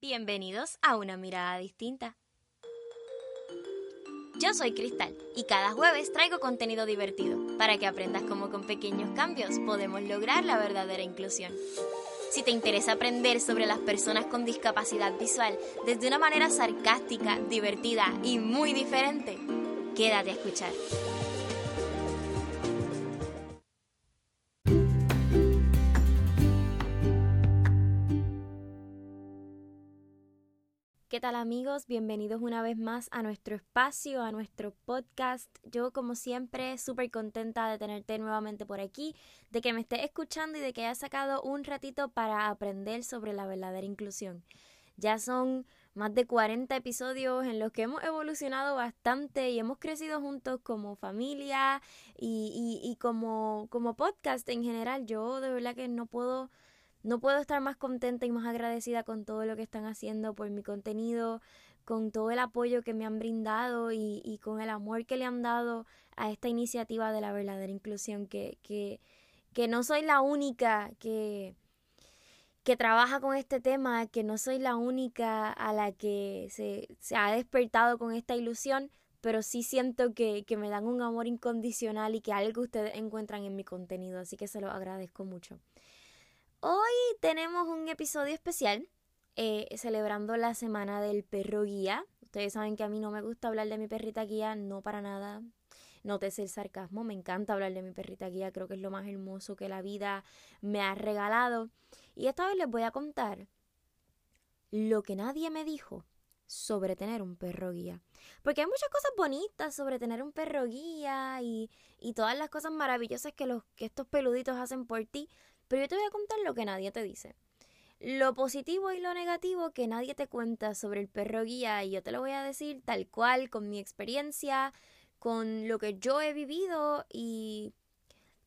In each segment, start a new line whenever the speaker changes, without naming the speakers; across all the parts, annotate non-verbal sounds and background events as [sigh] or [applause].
Bienvenidos a una mirada distinta. Yo soy Cristal y cada jueves traigo contenido divertido para que aprendas cómo con pequeños cambios podemos lograr la verdadera inclusión. Si te interesa aprender sobre las personas con discapacidad visual desde una manera sarcástica, divertida y muy diferente, quédate a escuchar. ¿Qué tal amigos? Bienvenidos una vez más a nuestro espacio, a nuestro podcast. Yo como siempre súper contenta de tenerte nuevamente por aquí, de que me estés escuchando y de que hayas sacado un ratito para aprender sobre la verdadera inclusión. Ya son más de 40 episodios en los que hemos evolucionado bastante y hemos crecido juntos como familia y, y, y como, como podcast en general. Yo de verdad que no puedo no puedo estar más contenta y más agradecida con todo lo que están haciendo por mi contenido, con todo el apoyo que me han brindado y, con el amor que le han dado a esta iniciativa de la verdadera inclusión, que, que, que no soy la única que, que trabaja con este tema, que no soy la única a la que se, se ha despertado con esta ilusión, pero sí siento que, que, me dan un amor incondicional y que algo ustedes encuentran en mi contenido, así que se lo agradezco mucho. Hoy tenemos un episodio especial eh, celebrando la semana del perro guía. Ustedes saben que a mí no me gusta hablar de mi perrita guía, no para nada. Nótese el sarcasmo, me encanta hablar de mi perrita guía, creo que es lo más hermoso que la vida me ha regalado. Y esta vez les voy a contar lo que nadie me dijo sobre tener un perro guía. Porque hay muchas cosas bonitas sobre tener un perro guía y, y todas las cosas maravillosas que, los, que estos peluditos hacen por ti, pero yo te voy a contar lo que nadie te dice. Lo positivo y lo negativo que nadie te cuenta sobre el perro guía y yo te lo voy a decir tal cual, con mi experiencia, con lo que yo he vivido y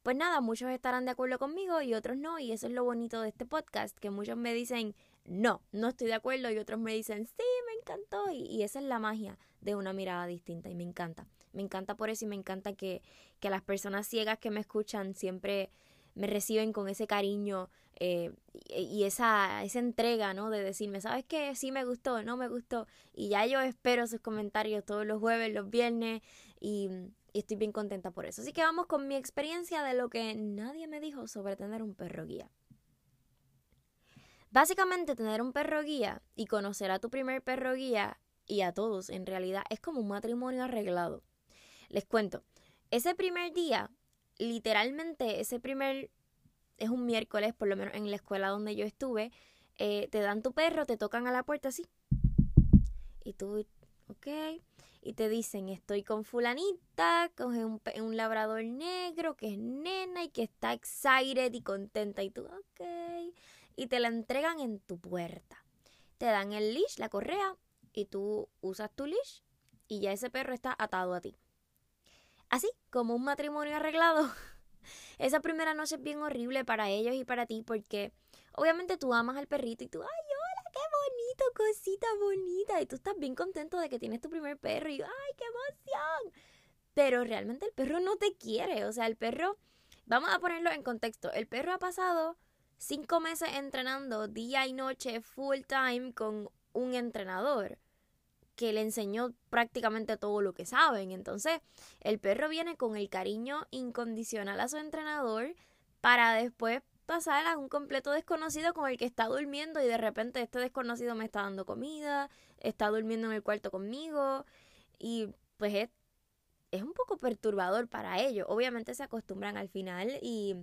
pues nada, muchos estarán de acuerdo conmigo y otros no y eso es lo bonito de este podcast, que muchos me dicen no, no estoy de acuerdo y otros me dicen sí, me encantó y, esa es la magia de una mirada distinta y me encanta. Me encanta por eso y me encanta que, que las personas ciegas que me escuchan siempre me reciben con ese cariño eh, y esa, esa entrega, ¿no? De decirme, ¿sabes qué? Sí me gustó, no me gustó. Y ya yo espero sus comentarios todos los jueves, los viernes y, y estoy bien contenta por eso. Así que vamos con mi experiencia de lo que nadie me dijo sobre tener un perro guía. Básicamente tener un perro guía y conocer a tu primer perro guía y a todos en realidad es como un matrimonio arreglado. Les cuento, ese primer día literalmente ese primer, es un miércoles, por lo menos en la escuela donde yo estuve, eh, te dan tu perro, te tocan a la puerta así. Y tú, ok. Y te dicen, estoy con fulanita, con un, un labrador negro que es nena y que está excited y contenta. Y tú, ok. Y te la entregan en tu puerta. Te dan el leash, la correa, y tú usas tu leash y ya ese perro está atado a ti así, como un matrimonio arreglado. [laughs] Esa primera noche es bien horrible para ellos y para ti porque obviamente tú amas al perrito y tú, ay, hola, qué bonito, cosita bonita. Y tú estás bien contento de que tienes tu primer perro y, ay, qué emoción. Pero realmente el perro no te quiere. O sea, el perro, vamos a ponerlo en contexto, el perro ha pasado cinco meses entrenando día y noche full time con un entrenador que le enseñó prácticamente todo lo que saben. Entonces, el perro viene con el cariño incondicional a su entrenador para después pasar a un completo desconocido con el que está durmiendo y de repente este desconocido me está dando comida, está durmiendo en el cuarto conmigo y pues es, es un poco perturbador para ellos. Obviamente se acostumbran al final y,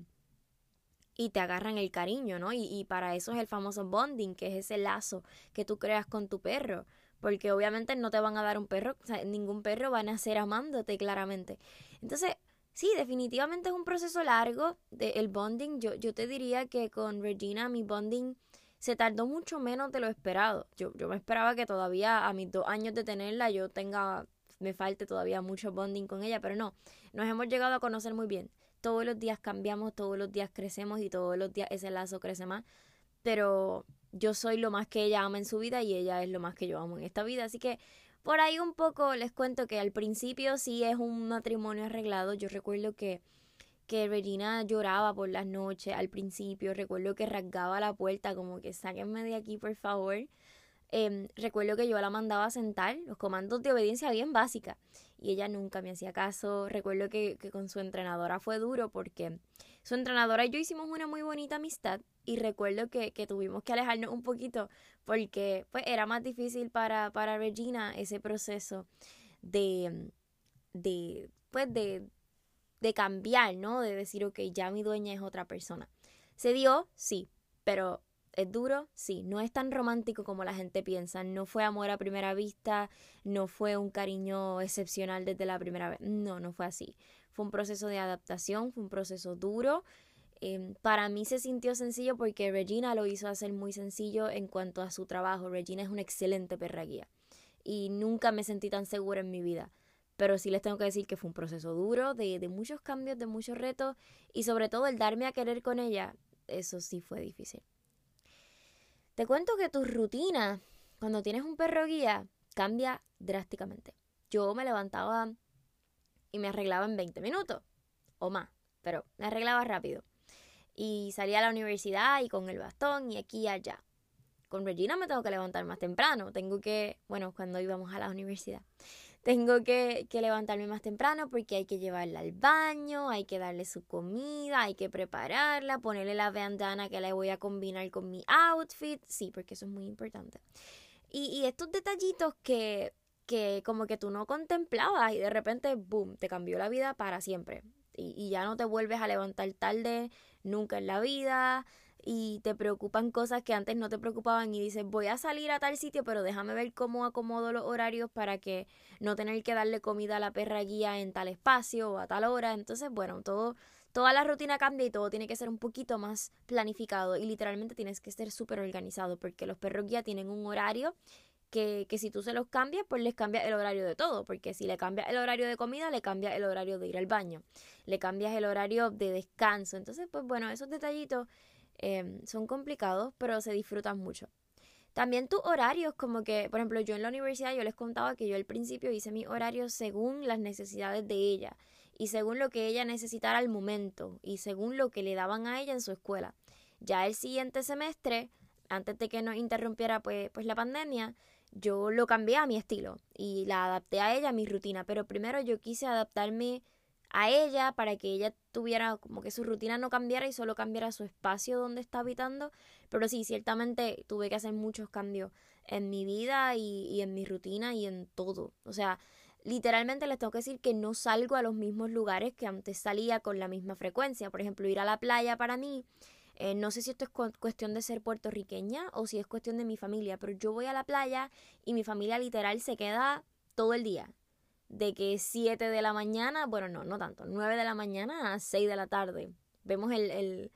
y te agarran el cariño, ¿no? Y, y para eso es el famoso bonding, que es ese lazo que tú creas con tu perro porque obviamente no te van a dar un perro, o sea, ningún perro va a nacer amándote claramente. Entonces, sí, definitivamente es un proceso largo de el bonding. Yo, yo te diría que con Regina mi bonding se tardó mucho menos de lo esperado. Yo, yo me esperaba que todavía a mis dos años de tenerla yo tenga, me falte todavía mucho bonding con ella, pero no, nos hemos llegado a conocer muy bien. Todos los días cambiamos, todos los días crecemos y todos los días ese lazo crece más. Pero yo soy lo más que ella ama en su vida y ella es lo más que yo amo en esta vida. Así que por ahí un poco les cuento que al principio sí es un matrimonio arreglado. Yo recuerdo que, que Regina lloraba por las noches al principio. Recuerdo que rasgaba la puerta como que sáquenme de aquí por favor. Em, recuerdo que yo la mandaba a sentar, los comandos de obediencia bien básica, y ella nunca me hacía caso. Recuerdo que, que con su entrenadora fue duro porque su entrenadora y yo hicimos una muy bonita amistad y recuerdo que, que, tuvimos que alejarnos un poquito porque pues era más difícil para, para Regina ese proceso de, de pues de, de cambiar, ¿no? De decir, ok, ya mi dueña es otra persona. ¿Se dio? Sí, pero ¿Es duro? Sí, no es tan romántico como la gente piensa. No fue amor a primera vista, no fue un cariño excepcional desde la primera vez. No, no fue así. Fue un proceso de adaptación, fue un proceso duro. Em, para mí se sintió sencillo porque Regina lo hizo hacer muy sencillo en cuanto a su trabajo. Regina es una excelente perra guía y nunca me sentí tan segura en mi vida. Pero sí les tengo que decir que fue un proceso duro, de, de muchos cambios, de muchos retos y sobre todo el darme a querer con ella, eso sí fue difícil. Te cuento que tu rutina cuando tienes un perro guía cambia drásticamente. Yo me levantaba y me arreglaba en 20 minutos o más, pero me arreglaba rápido. Y salía a la universidad y con el bastón y aquí y allá. Con Regina me tengo que levantar más temprano. Tengo que, bueno, cuando íbamos a la universidad, tengo que, levantarme más temprano porque hay que llevarla al baño, hay que darle su comida, hay que prepararla, ponerle la bandana que le voy a combinar con mi outfit. Sí, porque eso es muy importante. Y, y estos detallitos que, que como que tú no contemplabas y de repente, boom, te cambió la vida para siempre. Y, y ya no te vuelves a levantar tarde nunca en la vida y te preocupan cosas que antes no te preocupaban y dices voy a salir a tal sitio pero déjame ver cómo acomodo los horarios para que no tener que darle comida a la perra guía en tal espacio o a tal hora entonces bueno todo toda la rutina cambia y todo tiene que ser un poquito más planificado y literalmente tienes que ser súper organizado porque los perros guía tienen un horario que, que, si tú se los cambias, pues les cambia el horario de todo, porque si le cambias el horario de comida, le cambia el horario de ir al baño, le cambias el horario de descanso. Entonces, pues bueno, esos detallitos Em, son complicados, pero se disfrutan mucho. También tus horarios, como que, por ejemplo, yo en la universidad yo les contaba que yo al principio hice mis horarios según las necesidades de ella y según lo que ella necesitara al momento y según lo que le daban a ella en su escuela. Ya el siguiente semestre, antes de que nos interrumpiera pues, pues la pandemia, yo lo cambié a mi estilo y la adapté a ella, a mi rutina, pero primero yo quise adaptarme a ella para que ella tuviera como que su rutina no cambiara y solo cambiara su espacio donde está habitando. Pero sí, ciertamente tuve que hacer muchos cambios en mi vida y, y en mi rutina y en todo. O sea, literalmente les tengo que decir que no salgo a los mismos lugares que antes salía con la misma frecuencia. Por ejemplo, ir a la playa para mí. Eh, no sé si esto es cuestión de ser puertorriqueña o si es cuestión de mi familia, pero yo voy a la playa y mi familia literal se queda todo el día de que 7 de la mañana, bueno, no, no tanto, 9 de la mañana a 6 de la tarde. Vemos el, el,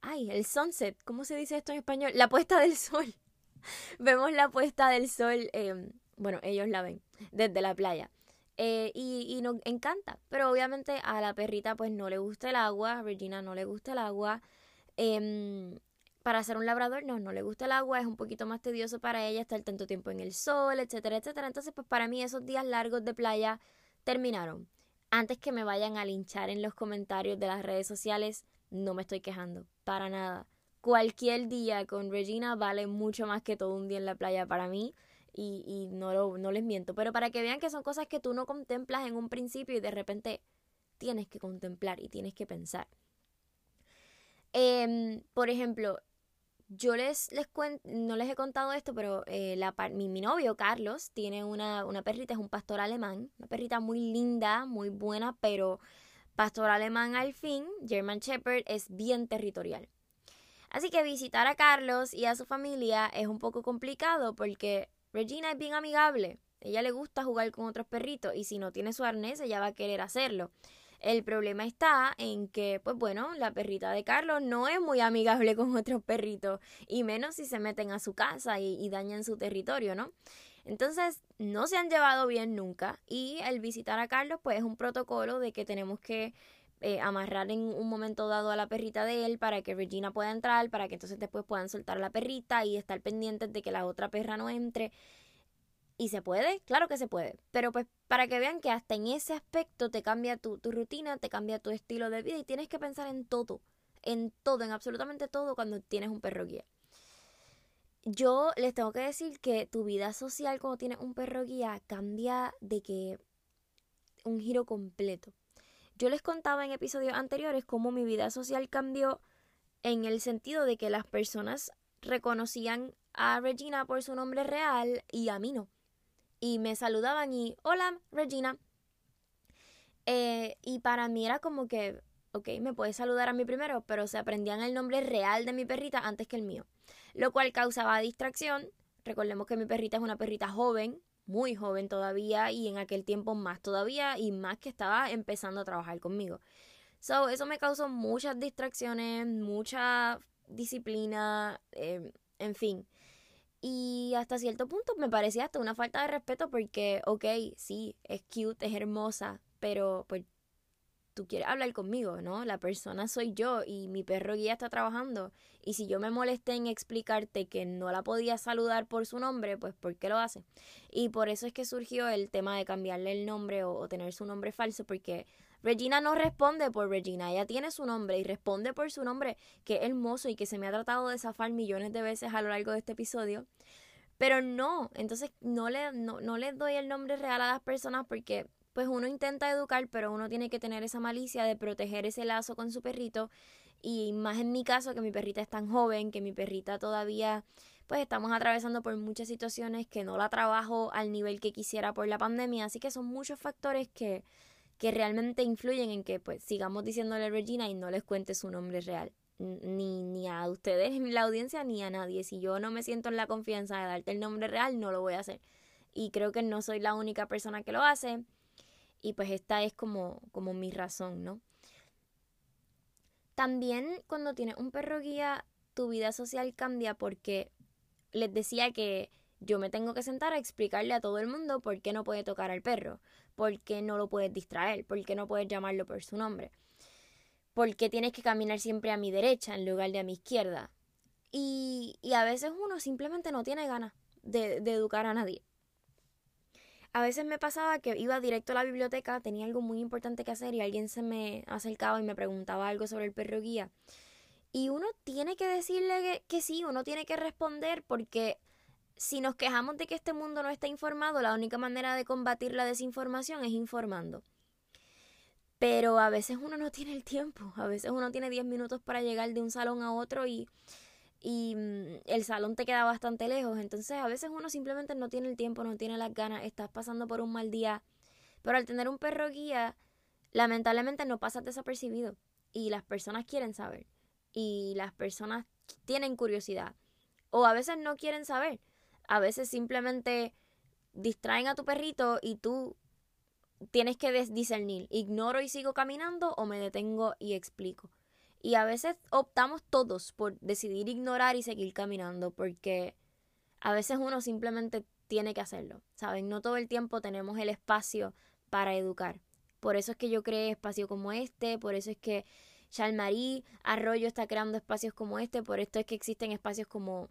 ay, el sunset, ¿cómo se dice esto en español? La puesta del sol. [laughs] Vemos la puesta del sol, em, bueno, ellos la ven desde la playa. Eh, y, y nos encanta, pero obviamente a la perrita pues no le gusta el agua, a Regina no le gusta el agua. Eh, para hacer un labrador, no, no le gusta el agua, es un poquito más tedioso para ella estar tanto tiempo en el sol, etcétera, etcétera. Entonces, pues para mí esos días largos de playa terminaron. Antes que me vayan a linchar en los comentarios de las redes sociales, no me estoy quejando, para nada. Cualquier día con Regina vale mucho más que todo un día en la playa para mí y, y no, lo, no les miento. Pero para que vean que son cosas que tú no contemplas en un principio y de repente tienes que contemplar y tienes que pensar. Eh, por ejemplo, yo les, les cuento, no les he contado esto, pero eh, la, mi, mi, novio Carlos tiene una, una perrita, es un pastor alemán, una perrita muy linda, muy buena, pero pastor alemán al fin, German Shepherd, es bien territorial. Así que visitar a Carlos y a su familia es un poco complicado porque Regina es bien amigable. Ella le gusta jugar con otros perritos y si no tiene su arnés, ella va a querer hacerlo. El problema está en que, pues bueno, la perrita de Carlos no es muy amigable [laughs] con otros perritos, y menos si se meten a su casa y, dañan su territorio, ¿no? Entonces, no se han llevado bien nunca, y el visitar a Carlos, pues es un protocolo de que tenemos que eh, amarrar en un momento dado a la perrita de él para que Regina pueda entrar, para que entonces después puedan soltar a la perrita y estar pendientes de que la otra perra no entre. ¿Y se puede? Claro que se puede. Pero pues para que vean que hasta en ese aspecto te cambia tu, rutina, te cambia tu estilo de vida y tienes que pensar en todo, en todo, en absolutamente todo cuando tienes un perro guía. yo les tengo que decir que tu vida social cuando tienes un perro guía cambia de que un giro completo. Yo les contaba en episodios anteriores cómo mi vida social cambió en el sentido de que las personas reconocían a Regina por su nombre real y a mí no. Y me saludaban y, hola, Regina. Eh, y para mí era como que, ok, me puedes saludar a mí primero, pero se aprendían el nombre real de mi perrita antes que el mío. Lo cual causaba distracción. Recordemos que mi perrita es una perrita joven, muy joven todavía y en aquel tiempo más todavía y más que estaba empezando a trabajar conmigo. So, eso me causó muchas distracciones, mucha disciplina, em, en fin. Y hasta cierto punto me parecía hasta una falta de respeto porque, ok, sí, es cute, es hermosa, pero pues tú quieres hablar conmigo, ¿no? La persona soy yo y mi perro guía está trabajando. Y si yo me molesté en explicarte que no la podía saludar por su nombre, pues ¿por qué lo hace? Y por eso es que surgió el tema de cambiarle el nombre o, tener su nombre falso, porque Regina no responde por Regina, ella tiene su nombre y responde por su nombre, que es hermoso y que se me ha tratado de zafar millones de veces a lo largo de este episodio. Pero no, entonces no le, no, no les doy el nombre real a las personas porque pues uno intenta educar, pero uno tiene que tener esa malicia de proteger ese lazo con su perrito. Y más en mi caso, que mi perrita es tan joven, que mi perrita todavía, pues estamos atravesando por muchas situaciones que no la trabajo al nivel que quisiera por la pandemia. Así que son muchos factores que, que realmente influyen en que pues sigamos diciéndole Regina y no les cuente su nombre real. Ni, ni a ustedes en la audiencia ni a nadie. Si yo no me siento en la confianza de darte el nombre real, no lo voy a hacer. Y creo que no soy la única persona que lo hace. Y pues esta es como, como mi razón, ¿no? También cuando tienes un perro guía, tu vida social cambia porque les decía que yo me tengo que sentar a explicarle a todo el mundo por qué no puede tocar al perro, por qué no lo puedes distraer, por qué no puedes llamarlo por su nombre, por qué tienes que caminar siempre a mi derecha en lugar de a mi izquierda. Y, y a veces uno simplemente no tiene ganas de, educar a nadie. A veces me pasaba que iba directo a la biblioteca, tenía algo muy importante que hacer y alguien se me acercaba y me preguntaba algo sobre el perro guía. Y uno tiene que decirle que, sí, uno tiene que responder porque si nos quejamos de que este mundo no está informado, la única manera de combatir la desinformación es informando. Pero a veces uno no tiene el tiempo, a veces uno tiene 10 minutos para llegar de un salón a otro y mm, el salón te queda bastante lejos. Entonces a veces uno simplemente no tiene el tiempo, no tiene las ganas, estás pasando por un mal día. Pero al tener un perro guía, lamentablemente no pasas desapercibido. Y las personas quieren saber. Y las personas tienen curiosidad. O a veces no quieren saber. A veces simplemente distraen a tu perrito y tú tienes que discernir. Ignoro y sigo caminando o me detengo y explico. Y a veces optamos todos por decidir ignorar y seguir caminando porque a veces uno simplemente tiene que hacerlo, ¿saben? No todo el tiempo tenemos el espacio para educar. Por eso es que yo creé espacios como este, por eso es que Charles Arroyo está creando espacios como este, por esto es que existen espacios como,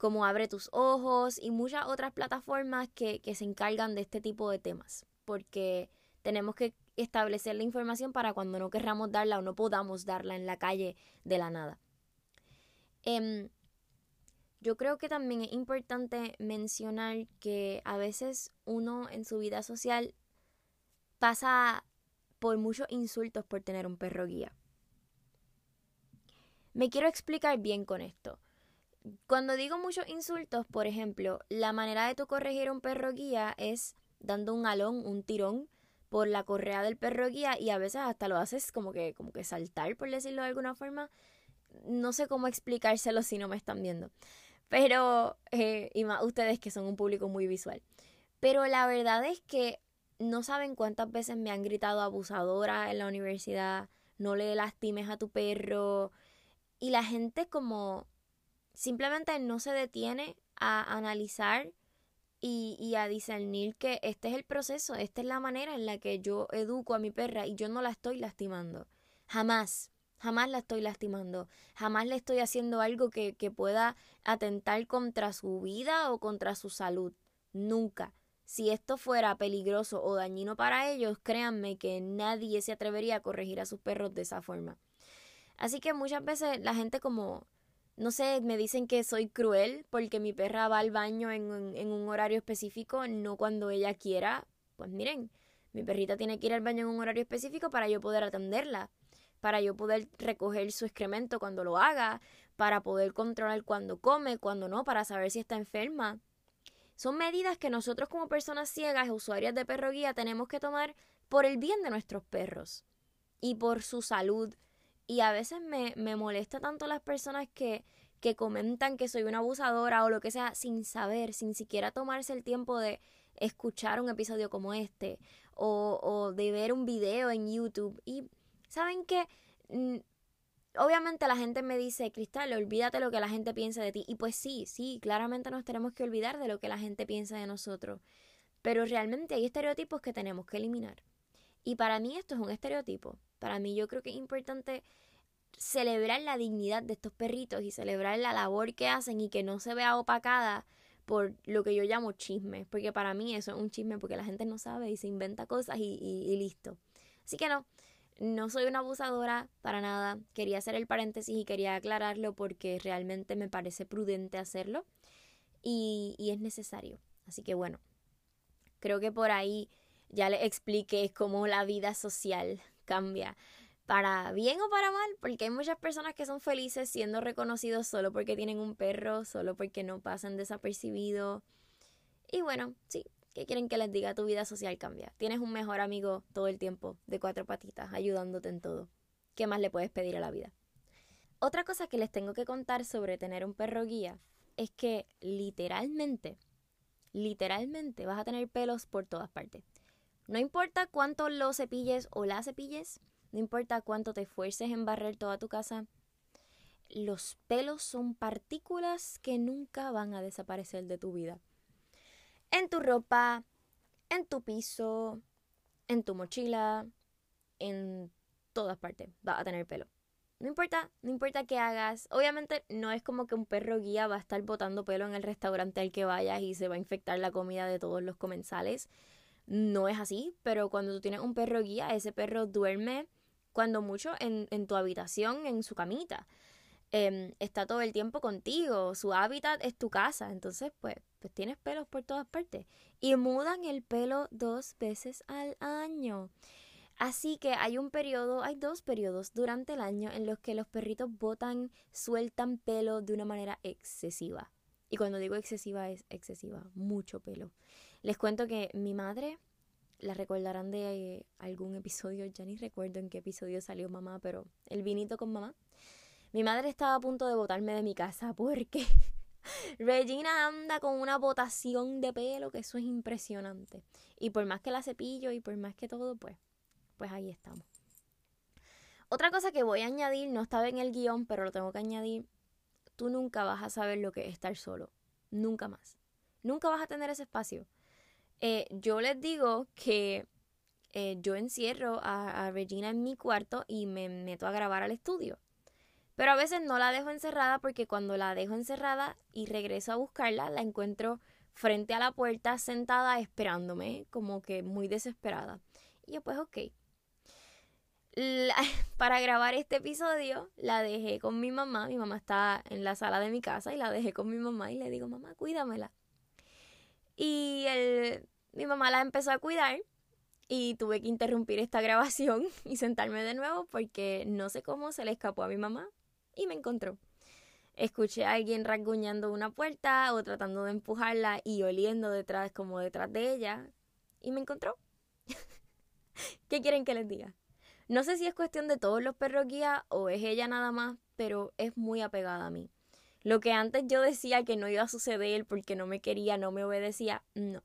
como Abre tus Ojos y muchas otras plataformas que, que se encargan de este tipo de temas. Porque tenemos que establecer la información para cuando no querramos darla o no podamos darla en la calle de la nada. Em, yo creo que también es importante mencionar que a veces uno en su vida social pasa por muchos insultos por tener un perro guía. Me quiero explicar bien con esto. Cuando digo muchos insultos, por ejemplo, la manera de tu corregir un perro guía es dando un alón, un tirón, por la correa del perro guía y a veces hasta lo haces como que, como que saltar, por decirlo de alguna forma. No sé cómo explicárselo si no me están viendo. Pero, eh, y más ustedes que son un público muy visual. Pero la verdad es que no saben cuántas veces me han gritado abusadora en la universidad, no le lastimes a tu perro. Y la gente como simplemente no se detiene a analizar y, a discernir que este es el proceso, esta es la manera en la que yo educo a mi perra y yo no la estoy lastimando. Jamás, jamás la estoy lastimando. Jamás le estoy haciendo algo que, que pueda atentar contra su vida o contra su salud. Nunca. Si esto fuera peligroso o dañino para ellos, créanme que nadie se atrevería a corregir a sus perros de esa forma. Así que muchas veces la gente como no sé, me dicen que soy cruel porque mi perra va al baño en, un horario específico, no cuando ella quiera. Pues miren, mi perrita tiene que ir al baño en un horario específico para yo poder atenderla, para yo poder recoger su excremento cuando lo haga, para poder controlar cuando come, cuando no, para saber si está enferma. Son medidas que nosotros como personas ciegas, usuarias de perro guía, tenemos que tomar por el bien de nuestros perros y por su salud. Y a veces me, me molesta tanto las personas que, que comentan que soy una abusadora o lo que sea sin saber, sin siquiera tomarse el tiempo de escuchar un episodio como este o, o de ver un video en YouTube. Y saben que mm, obviamente la gente me dice, Cristal, olvídate lo que la gente piensa de ti. Y pues sí, sí, claramente nos tenemos que olvidar de lo que la gente piensa de nosotros. Pero realmente hay estereotipos que tenemos que eliminar. Y para mí esto es un estereotipo. Para mí yo creo que es importante celebrar la dignidad de estos perritos y celebrar la labor que hacen y que no se vea opacada por lo que yo llamo chisme. Porque para mí eso es un chisme porque la gente no sabe y se inventa cosas y, listo. Así que no, no soy una abusadora para nada. Quería hacer el paréntesis y quería aclararlo porque realmente me parece prudente hacerlo y, y es necesario. Así que bueno, creo que por ahí ya le expliqué cómo la vida social cambia para bien o para mal, porque hay muchas personas que son felices siendo reconocidos solo porque tienen un perro, solo porque no pasan desapercibidos. Y bueno, sí, ¿Qué quieren que les diga? Tu vida social cambia. Tienes un mejor amigo todo el tiempo, de cuatro patitas, ayudándote en todo. ¿Qué más le puedes pedir a la vida? Otra cosa que les tengo que contar sobre tener un perro guía es que literalmente, literalmente vas a tener pelos por todas partes. No importa cuánto lo cepilles o la cepilles, no importa cuánto te esfuerces en barrer toda tu casa, los pelos son partículas que nunca van a desaparecer de tu vida en tu ropa, en tu piso, en tu mochila, en todas partes va a tener pelo. No importa, no importa qué hagas. Obviamente no es como que un perro guía va a estar botando pelo en el restaurante al que vayas y se va a infectar la comida de todos los comensales. No es así, pero cuando tú tienes un perro guía, ese perro duerme cuando mucho en, tu habitación, en su camita. Em, está todo el tiempo contigo, su hábitat es tu casa, entonces pues, pues tienes pelos por todas partes. Y mudan el pelo dos veces al año. Así que hay un periodo, hay dos periodos durante el año en los que los perritos botan, sueltan pelo de una manera excesiva. Y cuando digo excesiva es excesiva, mucho pelo. Les cuento que mi madre, la recordarán de algún episodio, ya ni recuerdo en qué episodio salió mamá, pero el vinito con mamá. Mi madre estaba a punto de botarme de mi casa porque [laughs] Regina anda con una botación de pelo que eso es impresionante. Y por más que la cepillo y por más que todo, pues, pues ahí estamos. Otra cosa que voy a añadir, no estaba en el guion, pero lo tengo que añadir. Tú nunca vas a saber lo que es estar solo. Nunca más. Nunca vas a tener ese espacio. Eh, yo les digo que eh, yo encierro a Regina en mi cuarto y me meto a grabar al estudio. Pero a veces no la dejo encerrada porque cuando la dejo encerrada y regreso a buscarla, la encuentro frente a la puerta sentada esperándome, como que muy desesperada. Y yo pues ok. [laughs] para grabar este episodio la dejé con mi mamá, mi mamá está en la sala de mi casa y la dejé con mi mamá y le digo, mamá, cuídamela. Y mi mamá la empezó a cuidar y tuve que interrumpir esta grabación [laughs] y sentarme de nuevo porque no sé cómo se le escapó a mi mamá y me encontró. Escuché a alguien rasguñando una puerta o tratando de empujarla y oliendo detrás, como detrás de ella, y me encontró. [laughs] ¿Qué quieren que les diga? No sé si es cuestión de todos los perros guía o es ella nada más, pero es muy apegada a mí. Lo que antes yo decía que no iba a suceder porque no me quería, no me obedecía, no.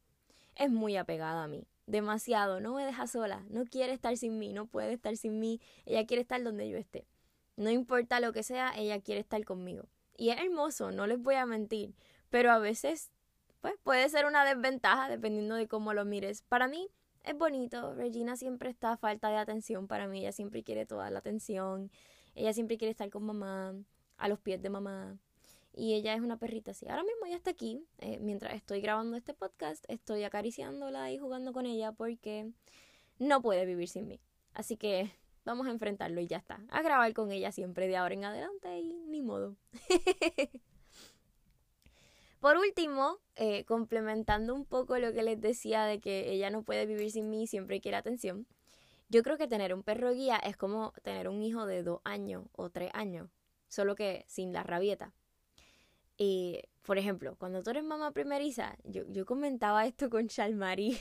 Es muy apegada a mí. Demasiado. No me deja sola. No quiere estar sin mí. No puede estar sin mí. Ella quiere estar donde yo esté. No importa lo que sea, ella quiere estar conmigo. Y es hermoso, no les voy a mentir, pero a veces pues puede ser una desventaja dependiendo de cómo lo mires. Para mí es bonito, Regina siempre está a falta de atención para mí, ella siempre quiere toda la atención, ella siempre quiere estar con mamá, a los pies de mamá. Y ella es una perrita así. Ahora mismo ella está aquí. Eh, mientras estoy grabando este podcast, estoy acariciándola y jugando con ella porque no puede vivir sin mí. Así que vamos a enfrentarlo y ya está. A grabar con ella siempre de ahora en adelante y ni modo. [laughs] Por último, eh, complementando un poco lo que les decía de que ella no puede vivir sin mí, siempre quiere atención, yo creo que tener un perro guía es como tener un hijo de dos años o tres años, solo que sin la rabieta. Y, por ejemplo, cuando tú eres mamá primeriza, yo, yo comentaba esto [laughs] con Chalmarí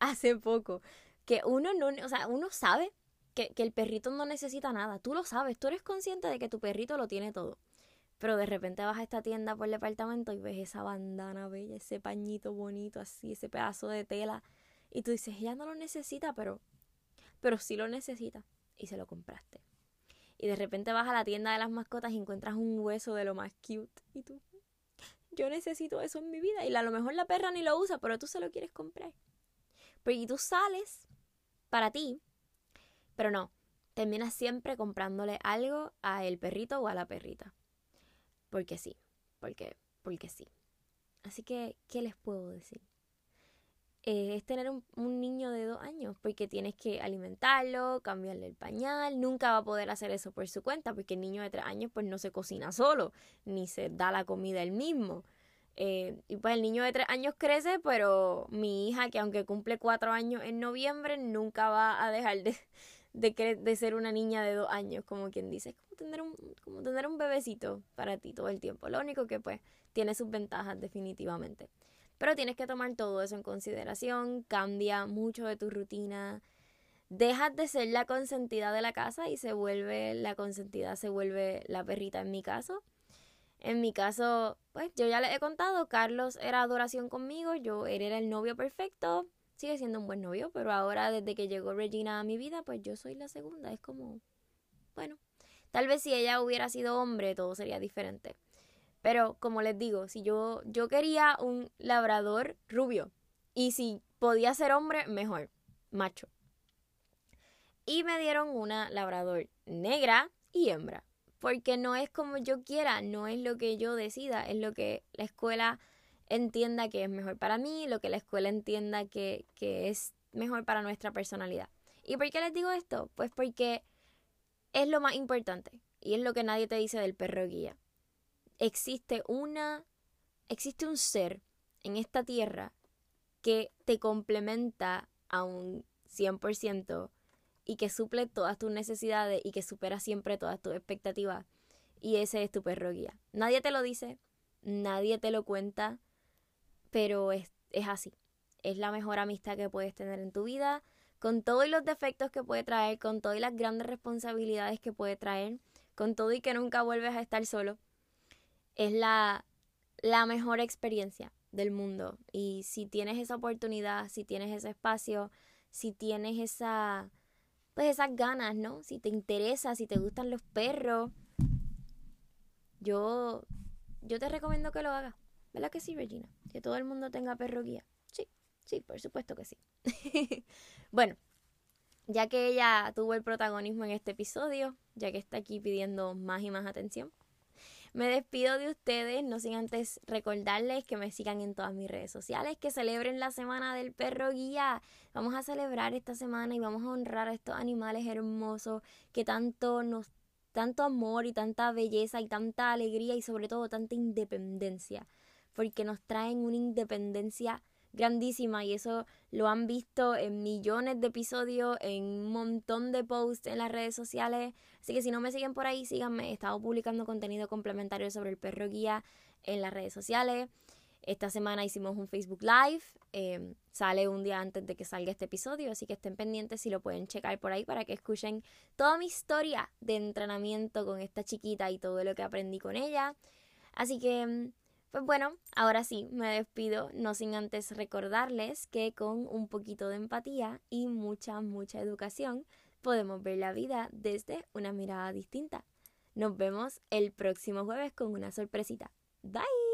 hace poco, que uno no, o sea, uno sabe que, que el perrito no necesita nada, tú lo sabes, tú eres consciente de que tu perrito lo tiene todo pero de repente vas a esta tienda por el departamento y ves esa bandana bella, ese pañito bonito así, ese pedazo de tela. Y tú dices, ella no lo necesita, pero, pero sí lo necesita. Y se lo compraste. Y de repente vas a la tienda de las mascotas y encuentras un hueso de lo más cute. Y tú, yo necesito eso en mi vida. Y a lo mejor la perra ni lo usa, pero tú se lo quieres comprar. Pero y tú sales para ti, pero no, terminas siempre comprándole algo a el perrito o a la perrita porque sí, porque, porque sí. Así que, ¿qué les puedo decir? Eh, es tener un, un, niño de dos años, porque tienes que alimentarlo, cambiarle el pañal, nunca va a poder hacer eso por su cuenta, porque el niño de tres años pues no se cocina solo, ni se da la comida él mismo. Eh, y pues el niño de tres años crece, pero mi hija, que aunque cumple cuatro años en noviembre, nunca va a dejar de, de, de ser una niña de dos años, como quien dice. Es como tener, un, como tener un bebecito para ti todo el tiempo. Lo único que pues tiene sus ventajas definitivamente. Pero tienes que tomar todo eso en consideración, cambia mucho de tu rutina. Dejas de ser la consentida de la casa y se vuelve la consentida, se vuelve la perrita en mi caso. En mi caso, pues yo ya les he contado, Carlos era adoración conmigo, yo era el novio perfecto, sigue siendo un buen novio, pero ahora desde que llegó Regina a mi vida, pues yo soy la segunda. Es como, bueno, tal vez si ella hubiera sido hombre, todo sería diferente. Pero como les digo, si yo, yo quería un labrador rubio y si podía ser hombre, mejor, macho. Y me dieron una labrador negra y hembra, porque no es como yo quiera, no es lo que yo decida, es lo que la escuela entienda que es mejor para mí, lo que la escuela entienda que, es mejor para nuestra personalidad. ¿Y por qué les digo esto? Pues porque es lo más importante y es lo que nadie te dice del perro guía. Existe una, existe un ser en esta tierra que te complementa a un 100% y que suple todas tus necesidades y que supera siempre todas tus expectativas. Y ese es tu perro guía. Nadie te lo dice, nadie te lo cuenta, pero es, es así. Es la mejor amistad que puedes tener en tu vida, con todos los defectos que puede traer, con todas las grandes responsabilidades que puede traer, con todo y que nunca vuelves a estar solo. Es la, la mejor experiencia del mundo. Y si tienes esa oportunidad, si tienes ese espacio, si tienes esa, pues esas ganas, ¿no? Si te interesa, si te gustan los perros, yo, yo te recomiendo que lo hagas. ¿Verdad que sí, Regina? Que todo el mundo tenga perro guía. Sí, sí, por supuesto que sí. [laughs] bueno, ya que ella tuvo el protagonismo en este episodio, ya que está aquí pidiendo más y más atención, me despido de ustedes, no sin antes recordarles que me sigan en todas mis redes sociales, que celebren la semana del perro guía. Vamos a celebrar esta semana y vamos a honrar a estos animales hermosos que tanto nos tanto amor y tanta belleza y tanta alegría y sobre todo tanta independencia porque nos traen una independencia grandísima y eso lo han visto en millones de episodios, en un montón de posts en las redes sociales. Así que si no me siguen por ahí, síganme. He estado publicando contenido complementario sobre el perro guía en las redes sociales. Esta semana hicimos un Facebook Live. Em, sale un día antes de que salga este episodio, así que estén pendientes si lo pueden checar por ahí para que escuchen toda mi historia de entrenamiento con esta chiquita y todo lo que aprendí con ella. Así que em, pues bueno, ahora sí, me despido, no sin antes recordarles que con un poquito de empatía y mucha, mucha educación podemos ver la vida desde una mirada distinta. Nos vemos el próximo jueves con una sorpresita. Bye.